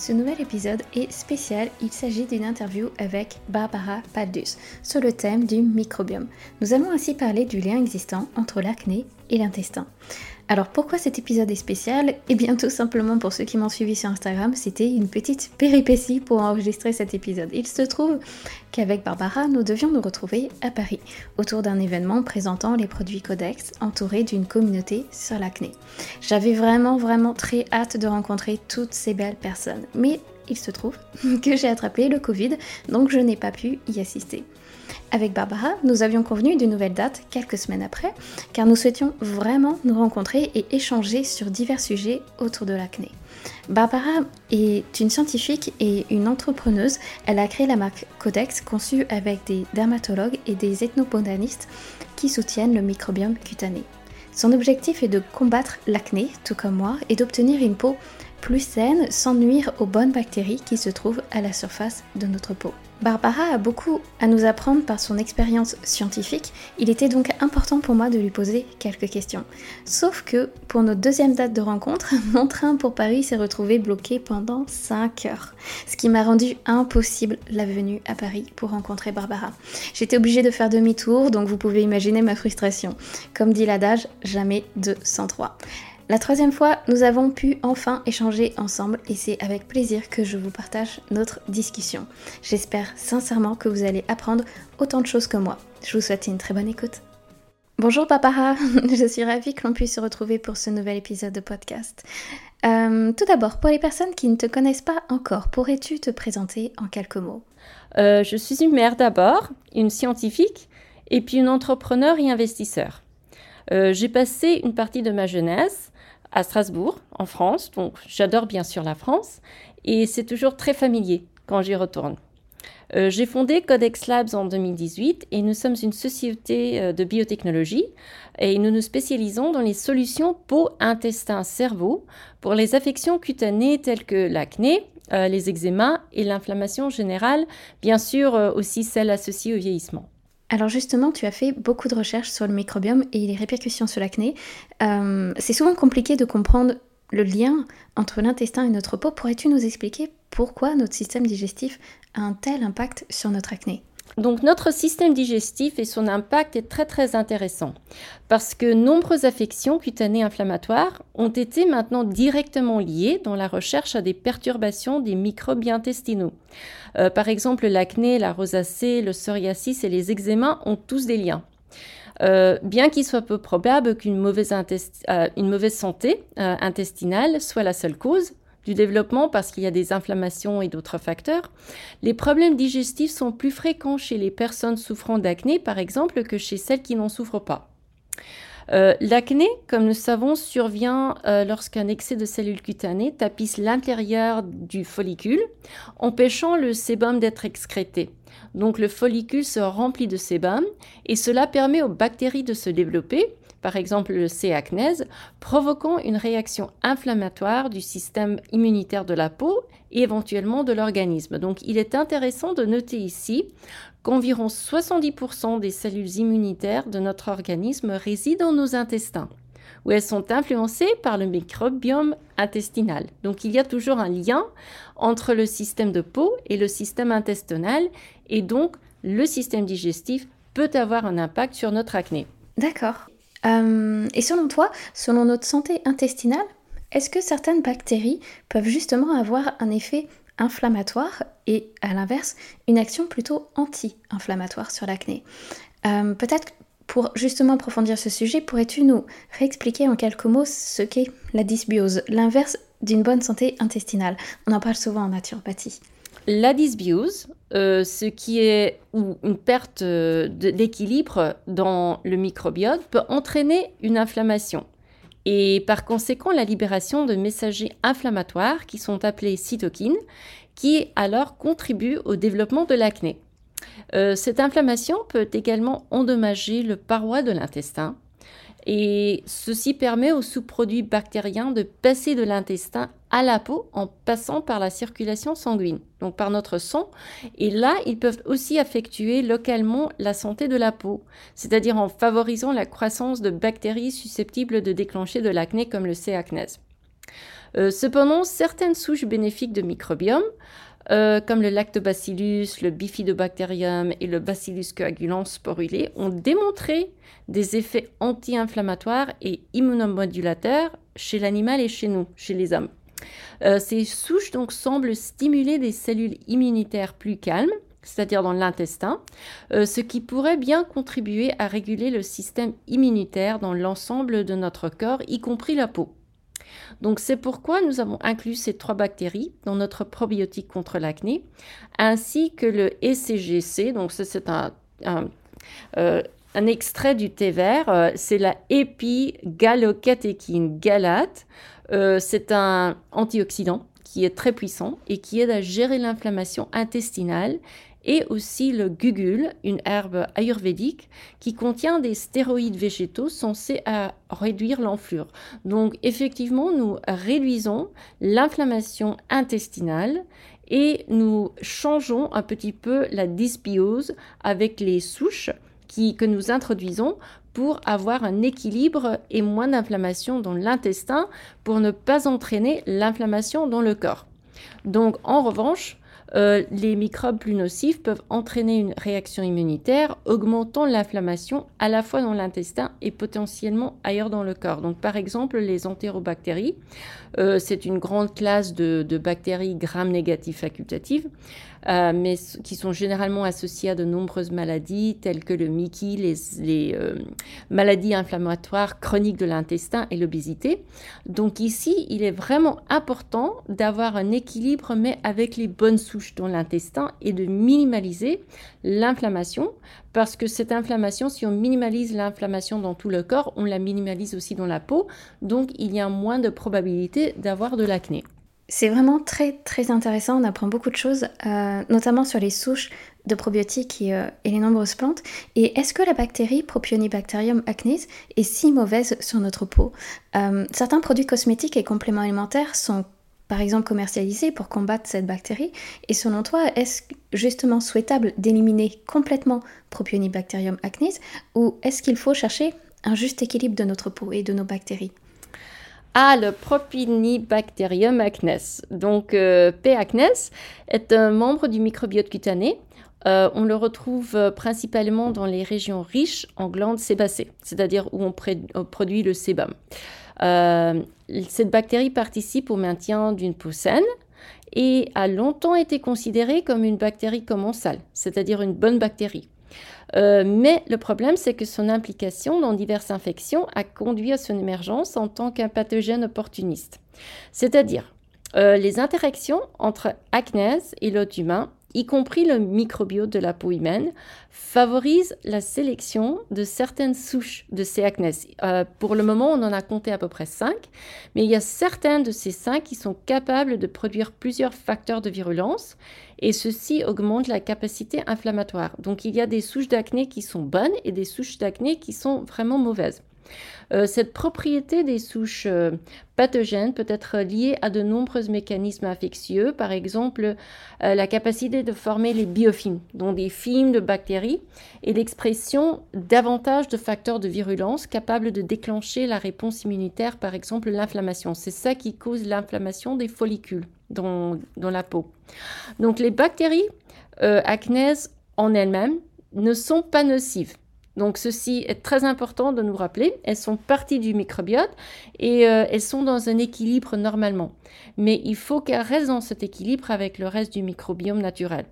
Ce nouvel épisode est spécial, il s'agit d'une interview avec Barbara Paldus sur le thème du microbiome. Nous allons ainsi parler du lien existant entre l'acné et l'intestin. Alors pourquoi cet épisode est spécial? Eh bien tout simplement pour ceux qui m'ont suivi sur Instagram, c'était une petite péripétie pour enregistrer cet épisode. Il se trouve qu'avec Barbara, nous devions nous retrouver à Paris autour d'un événement présentant les produits Codex entourés d'une communauté sur l'acné. J'avais vraiment vraiment très hâte de rencontrer toutes ces belles personnes. Mais il se trouve que j'ai attrapé le Covid, donc je n'ai pas pu y assister. Avec Barbara, nous avions convenu d'une nouvelle date quelques semaines après, car nous souhaitions vraiment nous rencontrer et échanger sur divers sujets autour de l'acné. Barbara est une scientifique et une entrepreneuse. Elle a créé la marque Codex, conçue avec des dermatologues et des ethnobotanistes qui soutiennent le microbiome cutané. Son objectif est de combattre l'acné, tout comme moi, et d'obtenir une peau plus saine sans nuire aux bonnes bactéries qui se trouvent à la surface de notre peau. Barbara a beaucoup à nous apprendre par son expérience scientifique, il était donc important pour moi de lui poser quelques questions. Sauf que pour notre deuxième date de rencontre, mon train pour Paris s'est retrouvé bloqué pendant 5 heures, ce qui m'a rendu impossible la venue à Paris pour rencontrer Barbara. J'étais obligée de faire demi-tour, donc vous pouvez imaginer ma frustration. Comme dit l'adage, jamais de 103. La troisième fois, nous avons pu enfin échanger ensemble et c'est avec plaisir que je vous partage notre discussion. J'espère sincèrement que vous allez apprendre autant de choses que moi. Je vous souhaite une très bonne écoute. Bonjour Papara, je suis ravie que l'on puisse se retrouver pour ce nouvel épisode de podcast. Euh, tout d'abord, pour les personnes qui ne te connaissent pas encore, pourrais-tu te présenter en quelques mots? Euh, Je suis une mère d'abord, une scientifique et puis une entrepreneur et investisseur. Euh, j'ai passé une partie de ma jeunesse à Strasbourg, en France. Donc j'adore bien sûr la France et c'est toujours très familier quand j'y retourne. Euh, j'ai fondé Codex Labs en 2018 et nous sommes une société euh, de biotechnologie et nous nous spécialisons dans les solutions peau, intestin, cerveau pour les affections cutanées telles que l'acné, euh, les eczémas et l'inflammation générale, bien sûr aussi celles associées au vieillissement. Alors justement, tu as fait beaucoup de recherches sur le microbiome et les répercussions sur l'acné. Euh, c'est souvent compliqué de comprendre le lien entre l'intestin et notre peau. Pourrais-tu nous expliquer pourquoi notre système digestif a un tel impact sur notre acné? Donc notre système digestif et son impact est très très intéressant parce que nombreuses affections cutanées inflammatoires ont été maintenant directement liées dans la recherche à des perturbations des microbes intestinaux. Euh, par exemple, l'acné, la rosacée, le psoriasis et les eczémas ont tous des liens. Euh, bien qu'il soit peu probable qu'une mauvaise, euh, santé intestinale soit la seule cause, du développement parce qu'il y a des inflammations et d'autres facteurs. Les problèmes digestifs sont plus fréquents chez les personnes souffrant d'acné, par exemple, que chez celles qui n'en souffrent pas. Euh, l'acné, comme nous savons, survient euh, lorsqu'un excès de cellules cutanées tapisse l'intérieur du follicule, empêchant le sébum d'être excrété. Donc le follicule se remplit de sébum et cela permet aux bactéries de se développer par exemple le C. acnèse, provoquant une réaction inflammatoire du système immunitaire de la peau et éventuellement de l'organisme. Donc il est intéressant de noter ici qu'environ 70% des cellules immunitaires de notre organisme résident dans nos intestins où elles sont influencées par le microbiome intestinal. Donc il y a toujours un lien entre le système de peau et le système intestinal et donc le système digestif peut avoir un impact sur notre acné. D'accord. Euh, et selon toi, selon notre santé intestinale, est-ce que certaines bactéries peuvent justement avoir un effet inflammatoire et à l'inverse une action plutôt anti-inflammatoire sur l'acné? Euh, Peut-être pour justement approfondir ce sujet, pourrais-tu nous réexpliquer en quelques mots ce qu'est la dysbiose, l'inverse d'une bonne santé intestinale? On en parle souvent en naturopathie. La dysbiose, euh, ce qui est une perte euh, d'équilibre dans le microbiote, peut entraîner une inflammation et par conséquent la libération de messagers inflammatoires qui sont appelés cytokines, qui alors contribuent au développement de l'acné. cette inflammation peut également endommager le paroi de l'intestin, et ceci permet aux sous-produits bactériens de passer de l'intestin à la peau en passant par la circulation sanguine, donc par notre sang. Et là, ils peuvent aussi affectuer localement la santé de la peau, c'est-à-dire en favorisant la croissance de bactéries susceptibles de déclencher de l'acné comme le C. acnes. Euh, cependant, certaines souches bénéfiques de microbiome, euh, comme le lactobacillus, le bifidobacterium et le bacillus coagulans sporulé, ont démontré des effets anti-inflammatoires et immunomodulateurs chez l'animal et chez nous, chez les hommes. Euh, ces souches donc semblent stimuler des cellules immunitaires plus calmes, c'est-à-dire dans l'intestin, euh, ce qui pourrait bien contribuer à réguler le système immunitaire dans l'ensemble de notre corps, y compris la peau. Donc c'est pourquoi nous avons inclus ces trois bactéries dans notre probiotique contre l'acné, ainsi que le ECGC, donc c'est un, euh, un, extrait du thé vert, c'est la épigallocatechine galate. Euh, c'est un antioxydant qui est très puissant et qui aide à gérer l'inflammation intestinale et aussi le gugul, une herbe ayurvédique qui contient des stéroïdes végétaux censés à réduire l'enflure. Donc effectivement, nous réduisons l'inflammation intestinale et nous changeons un petit peu la dysbiose avec les souches que nous introduisons pour avoir un équilibre et moins d'inflammation dans l'intestin pour ne pas entraîner l'inflammation dans le corps. Donc en revanche, euh, les microbes plus nocifs peuvent entraîner une réaction immunitaire, augmentant l'inflammation à la fois dans l'intestin et potentiellement ailleurs dans le corps. Donc, par exemple, les entérobactéries, euh, c'est une grande classe de, bactéries gram-négatives facultatives euh, mais qui sont généralement associés à de nombreuses maladies telles que le MICI, les, euh, maladies inflammatoires chroniques de l'intestin et l'obésité. Donc ici, il est vraiment important d'avoir un équilibre, mais avec les bonnes souches dans l'intestin et de minimaliser l'inflammation, parce que cette inflammation, si on minimalise l'inflammation dans tout le corps, on la minimalise aussi dans la peau, donc il y a moins de probabilité d'avoir de l'acné. C'est vraiment très très intéressant, on apprend beaucoup de choses, euh, notamment sur les souches de probiotiques et, euh, les nombreuses plantes. Et est-ce que la bactérie Propionibacterium acnes est si mauvaise sur notre peau? Euh, Certains produits cosmétiques et compléments alimentaires sont par exemple commercialisés pour combattre cette bactérie. Et selon toi, est-ce justement souhaitable d'éliminer complètement Propionibacterium acnes ou est-ce qu'il faut chercher un juste équilibre de notre peau et de nos bactéries? À le Propionibacterium acnes. Donc, euh, P. acnes est un membre du microbiote cutané. Euh, on le retrouve euh, principalement dans les régions riches en glandes sébacées, c'est-à-dire où on, produit le sébum. cette bactérie participe au maintien d'une peau saine et a longtemps été considérée comme une bactérie commensale, c'est-à-dire une bonne bactérie. Euh, mais le problème, c'est que son implication dans diverses infections a conduit à son émergence en tant qu'un pathogène opportuniste. C'est-à-dire, euh, les interactions entre acnèse et l'hôte humain y compris le microbiote de la peau humaine, favorise la sélection de certaines souches de ces acnès. Euh, pour le moment, on en a compté à peu près 5, mais il y a certaines de ces 5 qui sont capables de produire plusieurs facteurs de virulence, et ceci augmente la capacité inflammatoire. Donc il y a des souches d'acné qui sont bonnes et des souches d'acné qui sont vraiment mauvaises. Euh, cette propriété des souches euh, pathogènes peut être liée à de nombreux mécanismes infectieux, par exemple euh, la capacité de former les biofilms, dont des films de bactéries, et l'expression davantage de facteurs de virulence capables de déclencher la réponse immunitaire, par exemple l'inflammation. C'est ça qui cause l'inflammation des follicules dans, la peau. Donc les bactéries acnèses en elles-mêmes ne sont pas nocives. Donc ceci est très important de nous rappeler. Elles sont parties du microbiote et euh, elles sont dans un équilibre normalement. Mais il faut qu'elles restent dans cet équilibre avec le reste du microbiome naturel.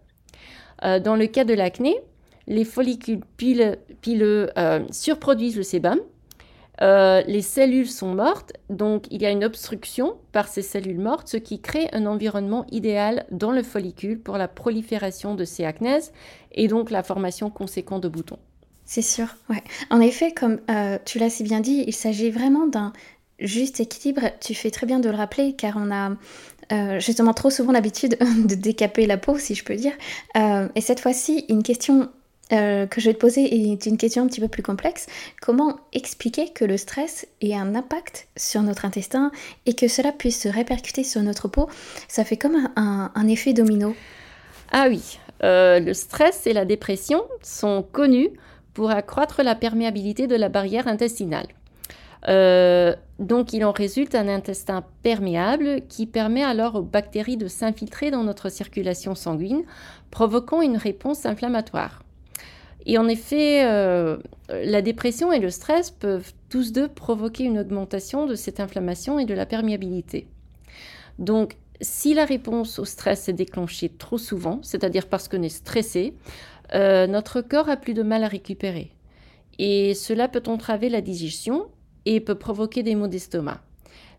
Euh, dans le cas de l'acné, les follicules pileux, euh, surproduisent le sébum. les cellules sont mortes, donc il y a une obstruction par ces cellules mortes, ce qui crée un environnement idéal dans le follicule pour la prolifération de ces acnèses et donc la formation conséquente de boutons. C'est sûr, ouais. En effet, comme euh, tu l'as si bien dit, il s'agit vraiment d'un juste équilibre. Tu fais très bien de le rappeler car on a justement trop souvent l'habitude de décaper la peau, si je peux dire. et cette fois-ci, une question euh, que je vais te poser est une question un petit peu plus complexe. Comment expliquer que le stress ait un impact sur notre intestin et que cela puisse se répercuter sur notre peau? Ça fait comme un, effet domino. Ah oui, euh, le stress et la dépression sont connus pour accroître la perméabilité de la barrière intestinale. Euh, donc il en résulte un intestin perméable qui permet alors aux bactéries de s'infiltrer dans notre circulation sanguine, provoquant une réponse inflammatoire. Et en effet, euh, la dépression et le stress peuvent tous deux provoquer une augmentation de cette inflammation et de la perméabilité. Donc, si la réponse au stress est déclenchée trop souvent, c'est-à-dire parce qu'on est stressé, euh, notre corps a plus de mal à récupérer. Et cela peut entraver la digestion et peut provoquer des maux d'estomac.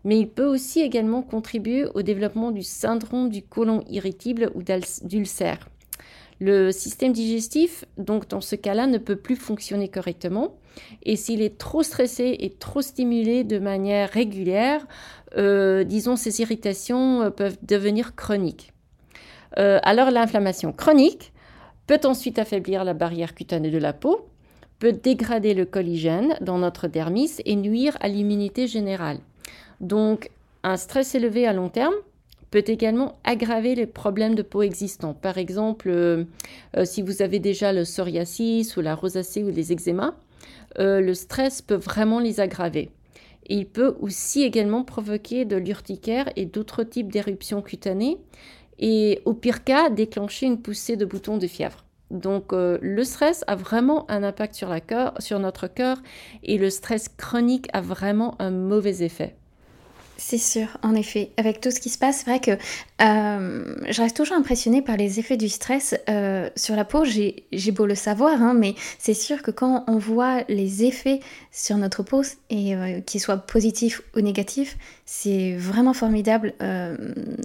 Mais il peut aussi également contribuer au développement du syndrome du côlon irritable ou d'ulcère. Le système digestif, donc dans ce cas-là, ne peut plus fonctionner correctement. Et s'il est trop stressé et trop stimulé de manière régulière, euh, disons, ces irritations euh, peuvent devenir chroniques. Alors l'inflammation chronique peut ensuite affaiblir la barrière cutanée de la peau, peut dégrader le collagène dans notre dermis et nuire à l'immunité générale. Donc un stress élevé à long terme peut également aggraver les problèmes de peau existants. Par exemple, euh, euh, si vous avez déjà le psoriasis ou la rosacée ou les eczémas, euh, le stress peut vraiment les aggraver. il peut aussi également provoquer de l'urticaire et d'autres types d'éruptions cutanées et au pire cas déclencher une poussée de boutons de fièvre. Donc le stress a vraiment un impact sur, sur notre cœur et le stress chronique a vraiment un mauvais effet. C'est sûr, en effet. Avec tout ce qui se passe, c'est vrai que euh, je reste toujours impressionnée par les effets du stress euh, sur la peau. J'ai beau le savoir, hein, mais c'est sûr que quand on voit les effets sur notre peau, et euh, qu'ils soient positifs ou négatifs, c'est vraiment formidable.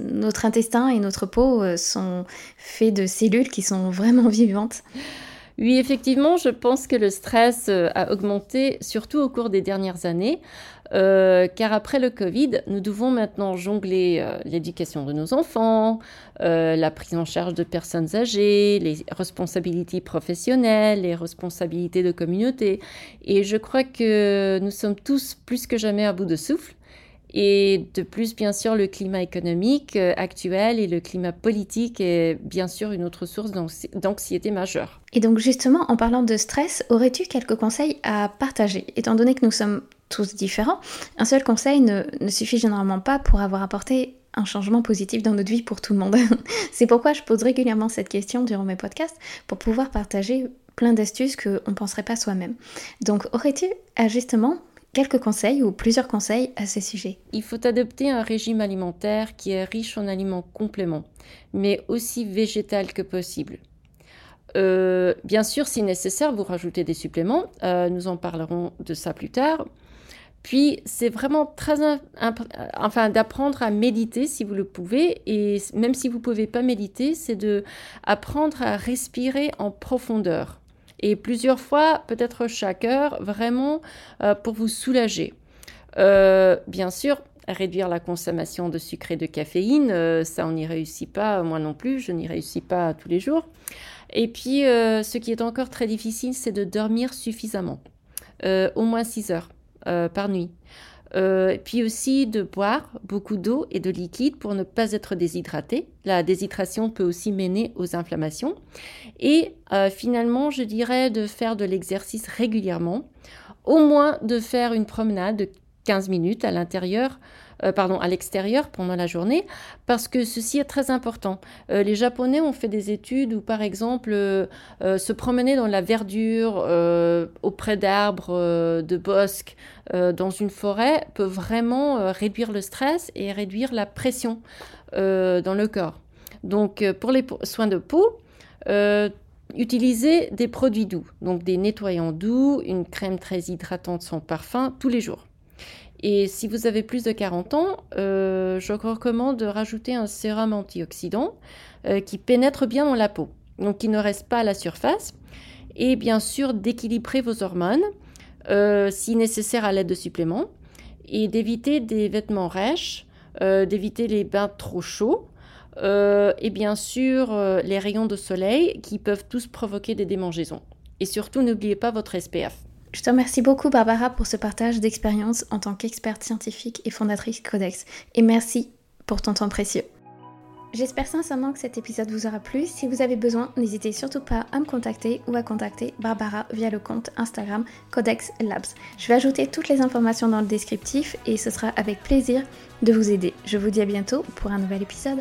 notre intestin et notre peau sont faits de cellules qui sont vraiment vivantes. Oui, effectivement, je pense que le stress a augmenté, surtout au cours des dernières années. Euh, car après le Covid, nous devons maintenant jongler euh, l'éducation de nos enfants, euh, la prise en charge de personnes âgées, les responsabilités professionnelles, les responsabilités de communauté. Et je crois que nous sommes tous plus que jamais à bout de souffle. Et de plus, bien sûr, le climat économique actuel et le climat politique est bien sûr une autre source d'anxiété majeure. Et donc justement, en parlant de stress, aurais-tu quelques conseils à partager? Étant donné que nous sommes tous différents, un seul conseil ne, suffit généralement pas pour avoir apporté un changement positif dans notre vie pour tout le monde. C'est pourquoi je pose régulièrement cette question durant mes podcasts pour pouvoir partager plein d'astuces qu'on ne penserait pas soi-même. Donc aurais-tu justement quelques conseils ou plusieurs conseils à ce sujet Il faut adopter un régime alimentaire qui est riche en aliments compléments, mais aussi végétal que possible. Euh, bien sûr, si nécessaire, vous rajoutez des suppléments. Euh, nous en parlerons de ça plus tard. Puis, c'est vraiment très, enfin, d'apprendre à méditer si vous le pouvez. Et même si vous ne pouvez pas méditer, c'est de apprendre à respirer en profondeur. Et plusieurs fois, peut-être chaque heure, vraiment euh, pour vous soulager. Euh, bien sûr, réduire la consommation de sucre et de caféine, euh, ça on n'y réussit pas, moi non plus, je n'y réussis pas tous les jours. Et puis, ce qui est encore très difficile, c'est de dormir suffisamment, au moins 6 heures. Par nuit. Euh, puis aussi de boire beaucoup d'eau et de liquide pour ne pas être déshydraté. La déshydratation peut aussi mener aux inflammations. Et euh, finalement, je dirais de faire de l'exercice régulièrement, au moins de faire une promenade de 15 minutes à l'intérieur euh, pardon, à l'extérieur pendant la journée, parce que ceci est très important. Euh, les Japonais ont fait des études où, par exemple, euh, se promener dans la verdure, auprès d'arbres, de bosques, dans une forêt, peut vraiment réduire le stress et réduire la pression dans le corps. Donc, pour les soins de peau, utilisez des produits doux, donc des nettoyants doux, une crème très hydratante sans parfum tous les jours. Et si vous avez plus de 40 ans, euh, je recommande de rajouter un sérum antioxydant euh, qui pénètre bien dans la peau, donc qui ne reste pas à la surface. Et bien sûr, d'équilibrer vos hormones, euh, si nécessaire à l'aide de suppléments, et d'éviter des vêtements rêches d'éviter les bains trop chauds. et bien sûr, les rayons de soleil qui peuvent tous provoquer des démangeaisons. Et surtout, n'oubliez pas votre SPF. Je te remercie beaucoup Barbara pour ce partage d'expérience en tant qu'experte scientifique et fondatrice Codex. Et merci pour ton temps précieux. J'espère sincèrement que cet épisode vous aura plu. Si vous avez besoin, n'hésitez surtout pas à me contacter ou à contacter Barbara via le compte Instagram Codex Labs. Je vais ajouter toutes les informations dans le descriptif et ce sera avec plaisir de vous aider. Je vous dis à bientôt pour un nouvel épisode.